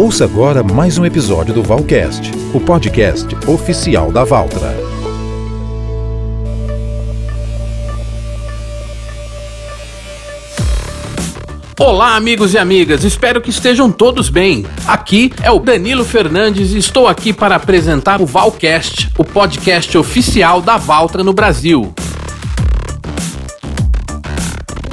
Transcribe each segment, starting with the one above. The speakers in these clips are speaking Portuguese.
Ouça agora mais um episódio do Valcast, o podcast oficial da Valtra. Olá, amigos e amigas, espero que estejam todos bem. Aqui é o Danilo Fernandes e estou aqui para apresentar o Valcast, o podcast oficial da Valtra no Brasil.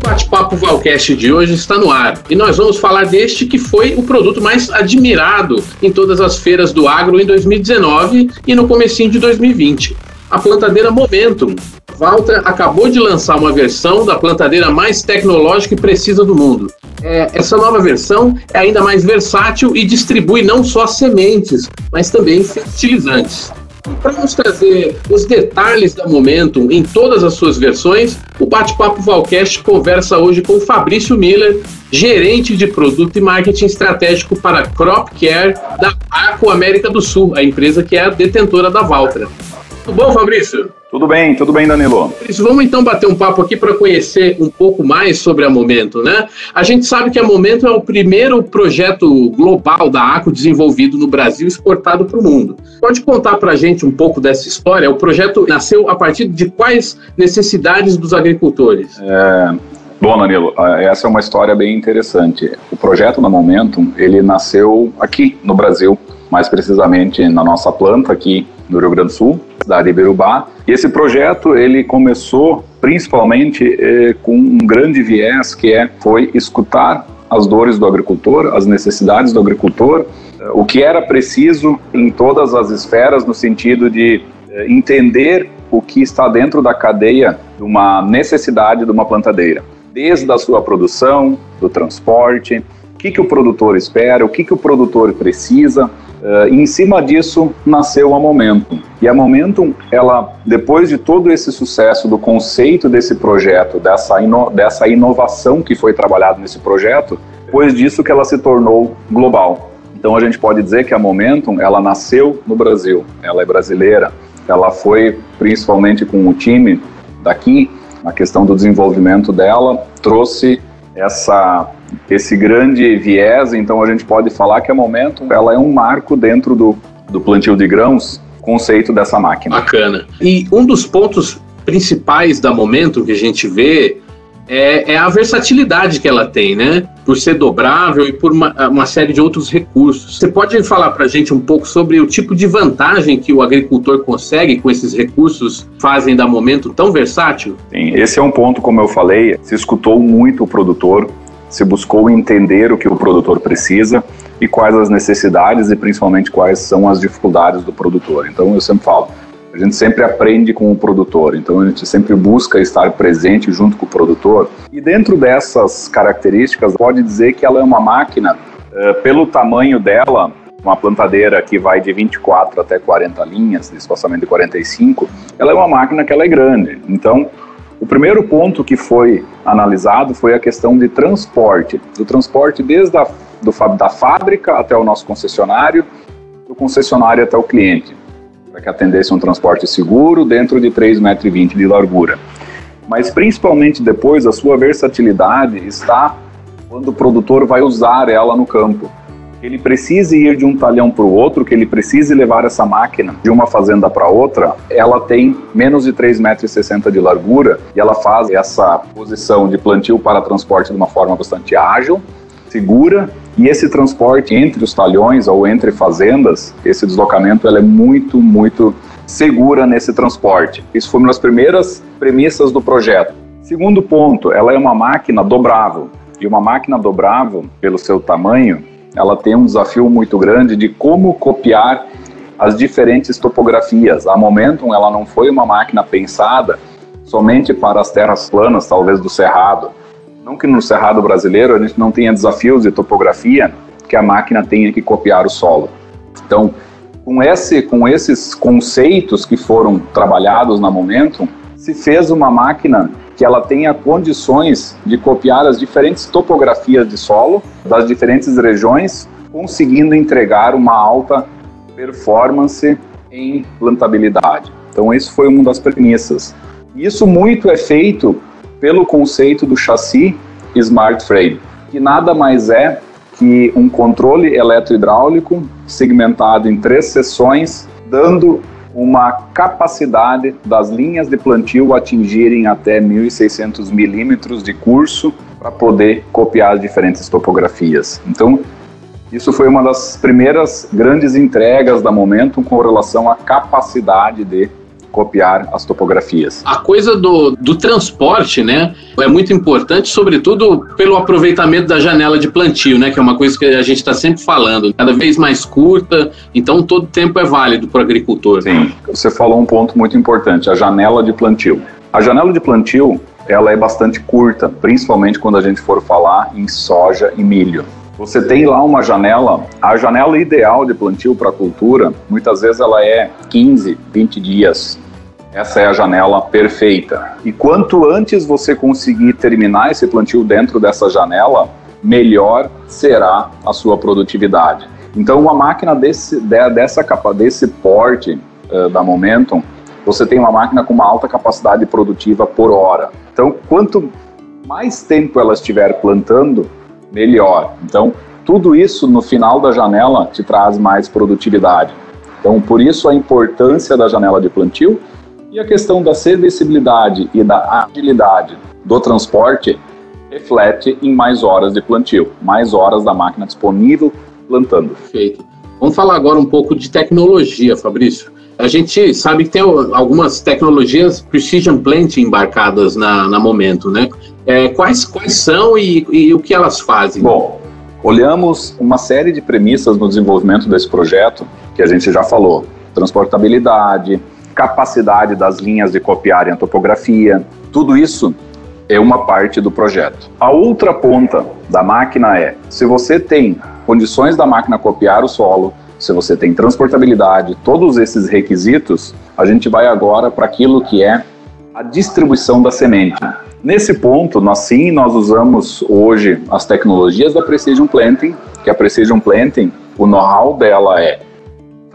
Bate-papo Valcast de hoje está no ar e nós vamos falar deste que foi o produto mais admirado em todas as feiras do agro em 2019 e no comecinho de 2020. A plantadeira Momentum, Valtra acabou de lançar uma versão da plantadeira mais tecnológica e precisa do mundo. É, essa nova versão é ainda mais versátil e distribui não só sementes, mas também fertilizantes. Para nos trazer os detalhes da Momentum em todas as suas versões, o Bate-Papo Valcast conversa hoje com Fabrício Miller, gerente de produto e marketing estratégico para Crop Care da Aco América do Sul, a empresa que é a detentora da Valtra. Tudo bom, Fabrício? Tudo bem, tudo bem, Danilo. Vamos então bater um papo aqui para conhecer um pouco mais sobre a Momento, né? A gente sabe que a Momento é o primeiro projeto global da ACO desenvolvido no Brasil e exportado para o mundo. Pode contar para a gente um pouco dessa história? O projeto nasceu a partir de quais necessidades dos agricultores? É... Bom, Danilo, essa é uma história bem interessante. O projeto da Momentum, ele nasceu aqui no Brasil, mais precisamente na nossa planta aqui no Rio Grande do Sul, cidade de Ibirubá. E esse projeto ele começou principalmente eh, com um grande viés que é foi escutar as dores do agricultor, as necessidades do agricultor, eh, o que era preciso em todas as esferas no sentido de eh, entender o que está dentro da cadeia de uma necessidade de uma plantadeira, desde a sua produção, do transporte, o que, que o produtor espera, o que, que o produtor precisa, Uh, em cima disso nasceu a Momentum. E a Momentum, ela, depois de todo esse sucesso do conceito desse projeto, dessa, ino dessa inovação que foi trabalhada nesse projeto, depois disso que ela se tornou global. Então a gente pode dizer que a Momentum, ela nasceu no Brasil, ela é brasileira, ela foi principalmente com o time daqui, a questão do desenvolvimento dela, trouxe essa esse grande viés, então a gente pode falar que a Momentum ela é um marco dentro do, do plantio de grãos, conceito dessa máquina. Bacana. E um dos pontos principais da Momentum que a gente vê é, é, a versatilidade que ela tem, né? Por ser dobrável e por uma, uma série de outros recursos. Você pode falar para a gente um pouco sobre o tipo de vantagem que o agricultor consegue com esses recursos fazem da Momento tão versátil? Sim, esse é um ponto, como eu falei, se escutou muito o produtor, se buscou entender o que o produtor precisa e quais as necessidades e principalmente quais são as dificuldades do produtor. Então eu sempre falo, a gente sempre aprende com o produtor, então a gente sempre busca estar presente junto com o produtor. E dentro dessas características, pode dizer que ela é uma máquina, eh, pelo tamanho dela, uma plantadeira que vai de 24 até 40 linhas, de espaçamento de 45, ela é uma máquina que ela é grande. Então, o primeiro ponto que foi analisado foi a questão de transporte, do transporte desde a do, da fábrica até o nosso concessionário, do concessionário até o cliente, para que atendesse um transporte seguro dentro de 3,20 metros de largura. Mas principalmente depois, a sua versatilidade está quando o produtor vai usar ela no campo ele precise ir de um talhão para o outro, que ele precise levar essa máquina de uma fazenda para outra, ela tem menos de 3,60 metros de largura e ela faz essa posição de plantio para transporte de uma forma bastante ágil, segura e esse transporte entre os talhões ou entre fazendas, esse deslocamento, ela é muito, muito segura nesse transporte. Isso foi uma das primeiras premissas do projeto. Segundo ponto, ela é uma máquina dobrável. E uma máquina dobrável, pelo seu tamanho, ela tem um desafio muito grande de como copiar as diferentes topografias. A Momentum ela não foi uma máquina pensada somente para as terras planas, talvez do cerrado. Não que no cerrado brasileiro a gente não tenha desafios de topografia que a máquina tenha que copiar o solo. Então, com, esse, com esses conceitos que foram trabalhados na Momentum, se fez uma máquina que ela tenha condições de copiar as diferentes topografias de solo das diferentes regiões, conseguindo entregar uma alta performance em plantabilidade. Então, isso foi uma das premissas. Isso muito é feito pelo conceito do chassi Smart Frame, que nada mais é que um controle eletrohidráulico segmentado em três seções, dando uma capacidade das linhas de plantio atingirem até 1.600 milímetros de curso para poder copiar as diferentes topografias. Então, isso foi uma das primeiras grandes entregas da Momentum com relação à capacidade de copiar as topografias. A coisa do, do transporte, né, é muito importante, sobretudo pelo aproveitamento da janela de plantio, né, que é uma coisa que a gente está sempre falando, cada vez mais curta, então todo tempo é válido para o agricultor. Sim, você falou um ponto muito importante, a janela de plantio. A janela de plantio, ela é bastante curta, principalmente quando a gente for falar em soja e milho. Você tem lá uma janela, a janela ideal de plantio para a cultura, muitas vezes ela é 15, 20 dias. Essa é a janela perfeita. E quanto antes você conseguir terminar esse plantio dentro dessa janela, melhor será a sua produtividade. Então, uma máquina desse, dessa capa, desse porte uh, da Momentum, você tem uma máquina com uma alta capacidade produtiva por hora. Então, quanto mais tempo ela estiver plantando, melhor. Então, tudo isso no final da janela te traz mais produtividade. Então, por isso a importância da janela de plantio e a questão da servicibilidade e da agilidade do transporte reflete em mais horas de plantio, mais horas da máquina disponível plantando. Perfeito. Vamos falar agora um pouco de tecnologia, Fabrício. A gente sabe que tem algumas tecnologias Precision Planting embarcadas na, na Momento, né? É, quais, quais são e, e o que elas fazem? Bom, olhamos uma série de premissas no desenvolvimento desse projeto, que a gente já falou: transportabilidade, capacidade das linhas de copiarem a topografia, tudo isso é uma parte do projeto. A outra ponta da máquina é: se você tem condições da máquina copiar o solo, se você tem transportabilidade, todos esses requisitos, a gente vai agora para aquilo que é a distribuição da semente. Nesse ponto, nós sim, nós usamos hoje as tecnologias da Precision Planting, que a Precision Planting, o know-how dela é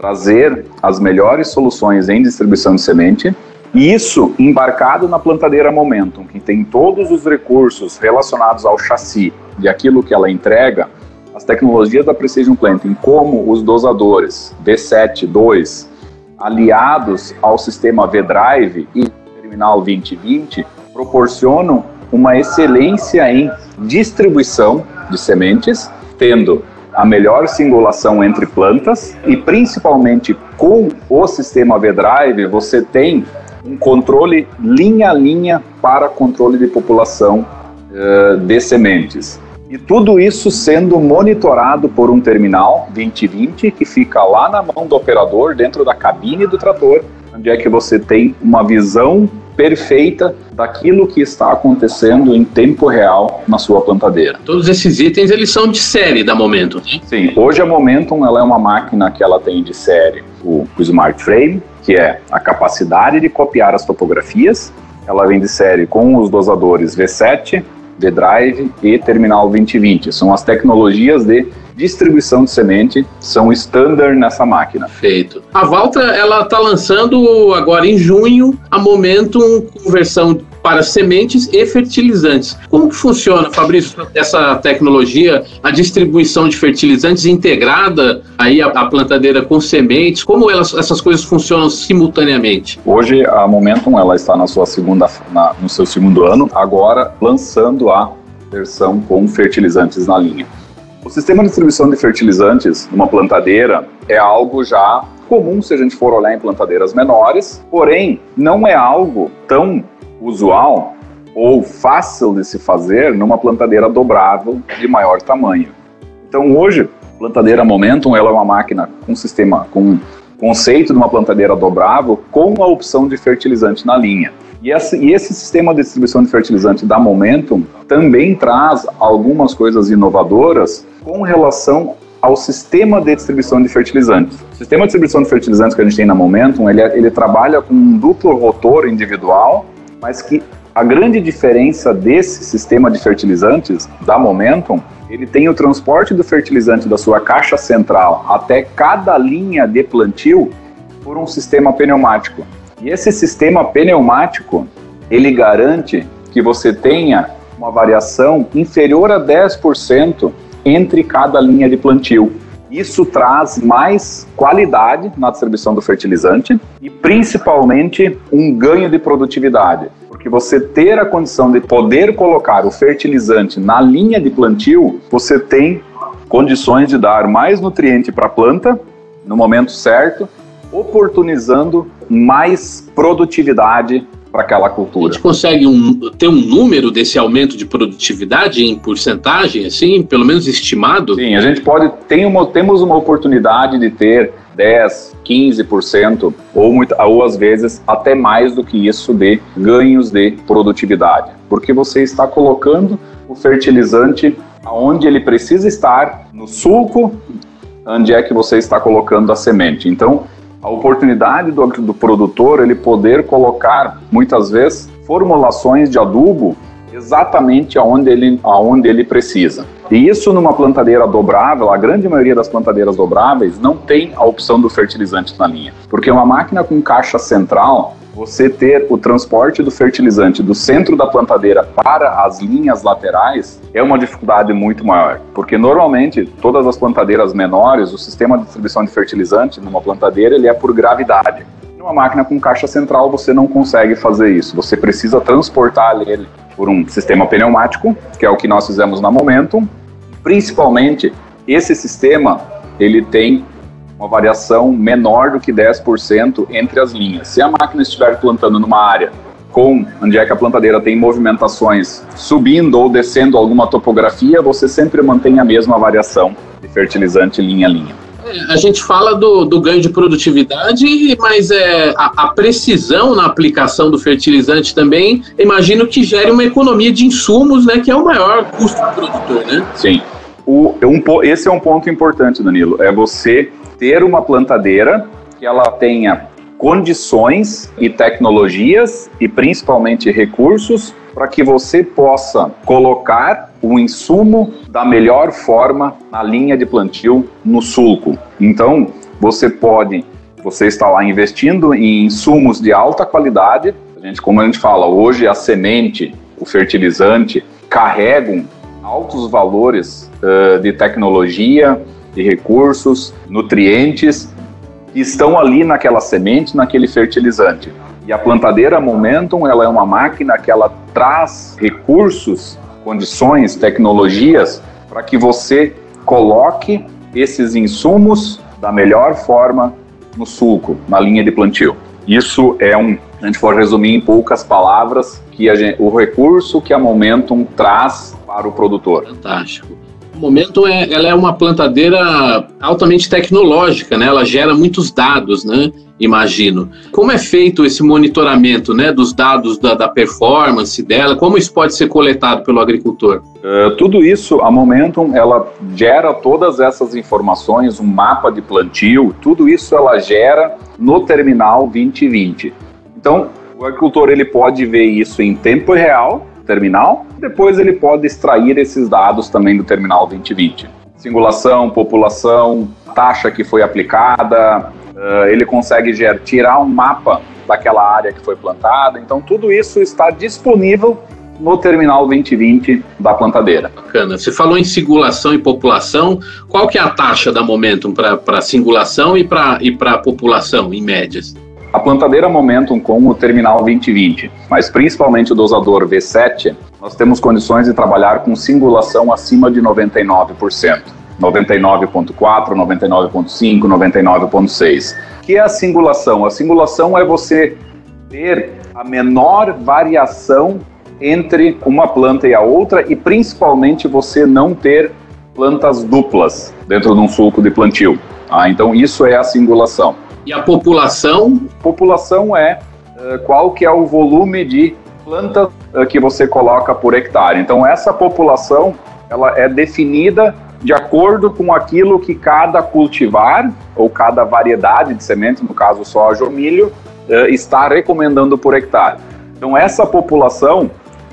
trazer as melhores soluções em distribuição de semente, e isso embarcado na plantadeira Momentum, que tem todos os recursos relacionados ao chassi e aquilo que ela entrega, as tecnologias da Precision Planting, como os dosadores V7, 2, aliados ao sistema V-Drive e Terminal 2020, proporcionam uma excelência em distribuição de sementes, tendo a melhor singulação entre plantas e principalmente com o sistema V-Drive você tem um controle linha a linha para controle de população uh, de sementes. E tudo isso sendo monitorado por um terminal 2020 que fica lá na mão do operador, dentro da cabine do trator, onde é que você tem uma visão perfeita daquilo que está acontecendo em tempo real na sua plantadeira. Todos esses itens eles são de série da Momentum. Né? Sim, hoje a Momentum ela é uma máquina que ela tem de série o, o Smart Frame, que é a capacidade de copiar as topografias. Ela vem de série com os dosadores V7, V-Drive e Terminal 2020. São as tecnologias de distribuição de semente são standard nessa máquina. Feito. A Valtra ela está lançando agora em junho a Momentum conversão para sementes e fertilizantes. Como que funciona, Fabrício, essa tecnologia, a distribuição de fertilizantes integrada aí a, a plantadeira com sementes? Como elas, essas coisas funcionam simultaneamente? Hoje a Momentum ela está na sua segunda, na, no seu segundo ano, agora lançando a versão com fertilizantes na linha. O sistema de distribuição de fertilizantes numa plantadeira é algo já comum se a gente for olhar em plantadeiras menores, porém não é algo tão usual ou fácil de se fazer numa plantadeira dobrável de maior tamanho. Então hoje, plantadeira Momentum ela é uma máquina com sistema com conceito de uma plantadeira dobrável com a opção de fertilizante na linha. E esse, e esse, sistema de distribuição de fertilizante da Momentum também traz algumas coisas inovadoras com relação ao sistema de distribuição de fertilizantes. O sistema de distribuição de fertilizantes que a gente tem na Momentum, ele, é, ele trabalha com um duplo rotor individual, mas que a grande diferença desse sistema de fertilizantes da Momentum, ele tem o transporte do fertilizante da sua caixa central até cada linha de plantio por um sistema pneumático. E esse sistema pneumático, ele garante que você tenha uma variação inferior a 10% entre cada linha de plantio. Isso traz mais qualidade na distribuição do fertilizante e principalmente um ganho de produtividade. Porque você ter a condição de poder colocar o fertilizante na linha de plantio, você tem condições de dar mais nutriente para a planta no momento certo, oportunizando mais produtividade para aquela cultura. A gente consegue um, ter um número desse aumento de produtividade em porcentagem, assim, pelo menos estimado? Sim, a gente pode, tem uma, temos uma oportunidade de ter 10, 15% ou, muito, ou às vezes até mais do que isso de ganhos de produtividade, porque você está colocando o fertilizante aonde ele precisa estar, no sulco, onde é que você está colocando a semente. Então, a oportunidade do, do produtor ele poder colocar muitas vezes formulações de adubo exatamente aonde ele, aonde ele precisa. E isso numa plantadeira dobrável, a grande maioria das plantadeiras dobráveis não tem a opção do fertilizante na linha, porque uma máquina com caixa central você ter o transporte do fertilizante do centro da plantadeira para as linhas laterais é uma dificuldade muito maior, porque normalmente todas as plantadeiras menores, o sistema de distribuição de fertilizante numa plantadeira ele é por gravidade. Numa máquina com caixa central você não consegue fazer isso, você precisa transportar ele por um sistema pneumático, que é o que nós fizemos na Momentum. Principalmente esse sistema ele tem uma variação menor do que 10% entre as linhas. Se a máquina estiver plantando numa área com onde é que a plantadeira tem movimentações subindo ou descendo alguma topografia, você sempre mantém a mesma variação de fertilizante linha a linha. É, a gente fala do, do, ganho de produtividade, mas é, a, a, precisão na aplicação do fertilizante também, imagino que gere uma economia de insumos, né, que é o maior custo do produtor, né? Sim. O, um, esse é um ponto importante, Danilo, é você ter uma plantadeira que ela tenha condições e tecnologias e principalmente recursos para que você possa colocar o insumo da melhor forma na linha de plantio no sulco. Então, você pode, você está lá investindo em insumos de alta qualidade. A gente, como a gente fala, hoje a semente, o fertilizante carregam altos valores uh, de tecnologia, de recursos, nutrientes que estão ali naquela semente, naquele fertilizante. E a plantadeira Momentum, ela é uma máquina que ela traz recursos, condições, tecnologias para que você coloque esses insumos da melhor forma no sulco, na linha de plantio. Isso é um, a gente pode resumir em poucas palavras, que gente, o recurso que a Momentum traz para o produtor. Fantástico momento é, ela é uma plantadeira altamente tecnológica, né? Ela gera muitos dados, né? Imagino. Como é feito esse monitoramento, né? Dos dados da, da performance dela? Como isso pode ser coletado pelo agricultor? Uh, tudo isso, a Momentum, ela gera todas essas informações, um mapa de plantio, tudo isso ela gera no terminal 2020. Então, o agricultor ele pode ver isso em tempo real terminal. Depois ele pode extrair esses dados também do terminal 2020. Singulação, população, taxa que foi aplicada, uh, ele consegue tirar um mapa daquela área que foi plantada. Então tudo isso está disponível no terminal 2020 da plantadeira. Bacana. Você falou em singulação e população. Qual que é a taxa da Momentum para singulação e para e população, em médias? A plantadeira Momentum com o terminal 2020, mas principalmente o dosador V7, nós temos condições de trabalhar com singulação acima de 99%. 99.4, 99.5, 99.6. Que é a singulação? A singulação é você ter a menor variação entre uma planta e a outra e principalmente você não ter plantas duplas dentro de um sulco de plantio. Ah, então isso é a singulação. E a população? População é uh, qual que é o volume de plantas uh, que você coloca por hectare. Então essa população ela é definida de acordo com aquilo que cada cultivar ou cada variedade de sementes, no caso soja ou milho, uh, está recomendando por hectare. Então essa população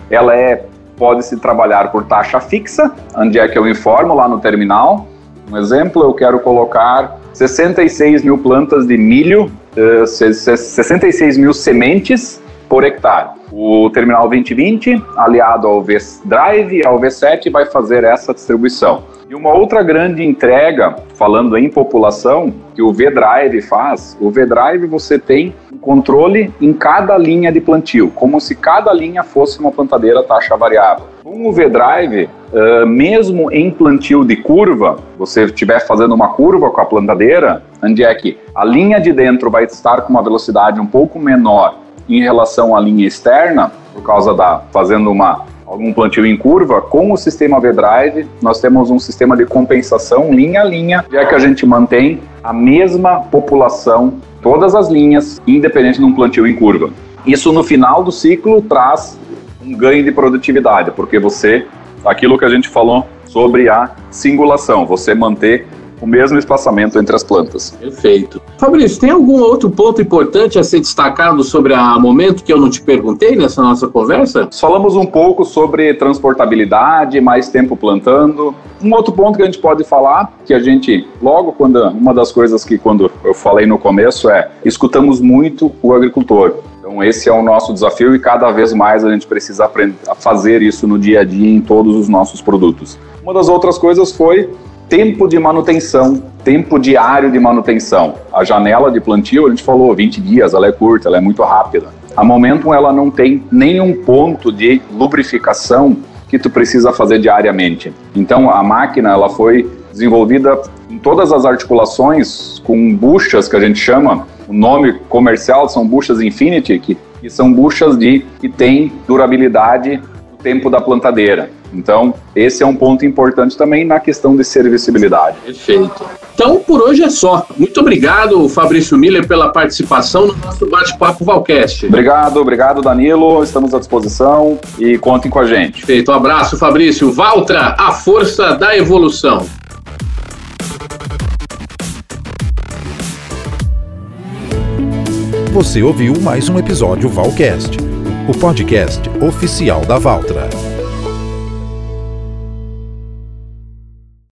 ela é pode se trabalhar por taxa fixa, onde é que eu informo lá no terminal. Um exemplo, eu quero colocar 66 mil plantas de milho, uh, eh, 66 mil sementes por hectare. O terminal 2020, aliado ao V-Drive, ao V7, vai fazer essa distribuição. E uma outra grande entrega, falando em população, que o V-Drive faz, o V-Drive você tem controle em cada linha de plantio, como se cada linha fosse uma plantadeira taxa variável. Com o V-Drive, uh, mesmo em plantio de curva, você estiver fazendo uma curva com a plantadeira, onde é que a linha de dentro vai estar com uma velocidade um pouco menor em relação à linha externa, por causa da fazendo uma algum plantio em curva, com o sistema V-Drive, nós temos um sistema de compensação linha a linha, já que a gente mantém a mesma população, todas as linhas, independente de um plantio em curva. Isso no final do ciclo traz um ganho de produtividade, porque você, aquilo que a gente falou sobre a singulação, você manter o mesmo espaçamento entre as plantas. Perfeito. Fabrício, tem algum outro ponto importante a ser destacado sobre a Momento que eu não te perguntei nessa nossa conversa? Falamos um pouco sobre transportabilidade, mais tempo plantando. Um outro ponto que a gente pode falar, que a gente, logo quando, uma das coisas que quando eu falei no começo é, escutamos muito o agricultor. Então esse é o nosso desafio e cada vez mais a gente precisa aprender a fazer isso no dia a dia em todos os nossos produtos. Uma das outras coisas foi tempo de manutenção, tempo diário de manutenção. A janela de plantio, a gente falou 20 dias, ela é curta, ela é muito rápida. A Momentum ela não tem nenhum ponto de lubrificação que tu precisa fazer diariamente. Então a máquina ela foi desenvolvida em todas as articulações com buchas que a gente chama, o nome comercial são buchas Infinity, que, que são buchas de que tem durabilidade no tempo da plantadeira. Então, esse é um ponto importante também na questão de servicibilidade. Perfeito. Então, por hoje é só. Muito obrigado, Fabrício Miller, pela participação no nosso bate-papo Valcast. Obrigado, obrigado, Danilo. Estamos à disposição e contem com a gente. Feito. Um abraço, Fabrício. Valtra, a força da evolução. Você ouviu mais um episódio Valcast, o podcast oficial da Valtra.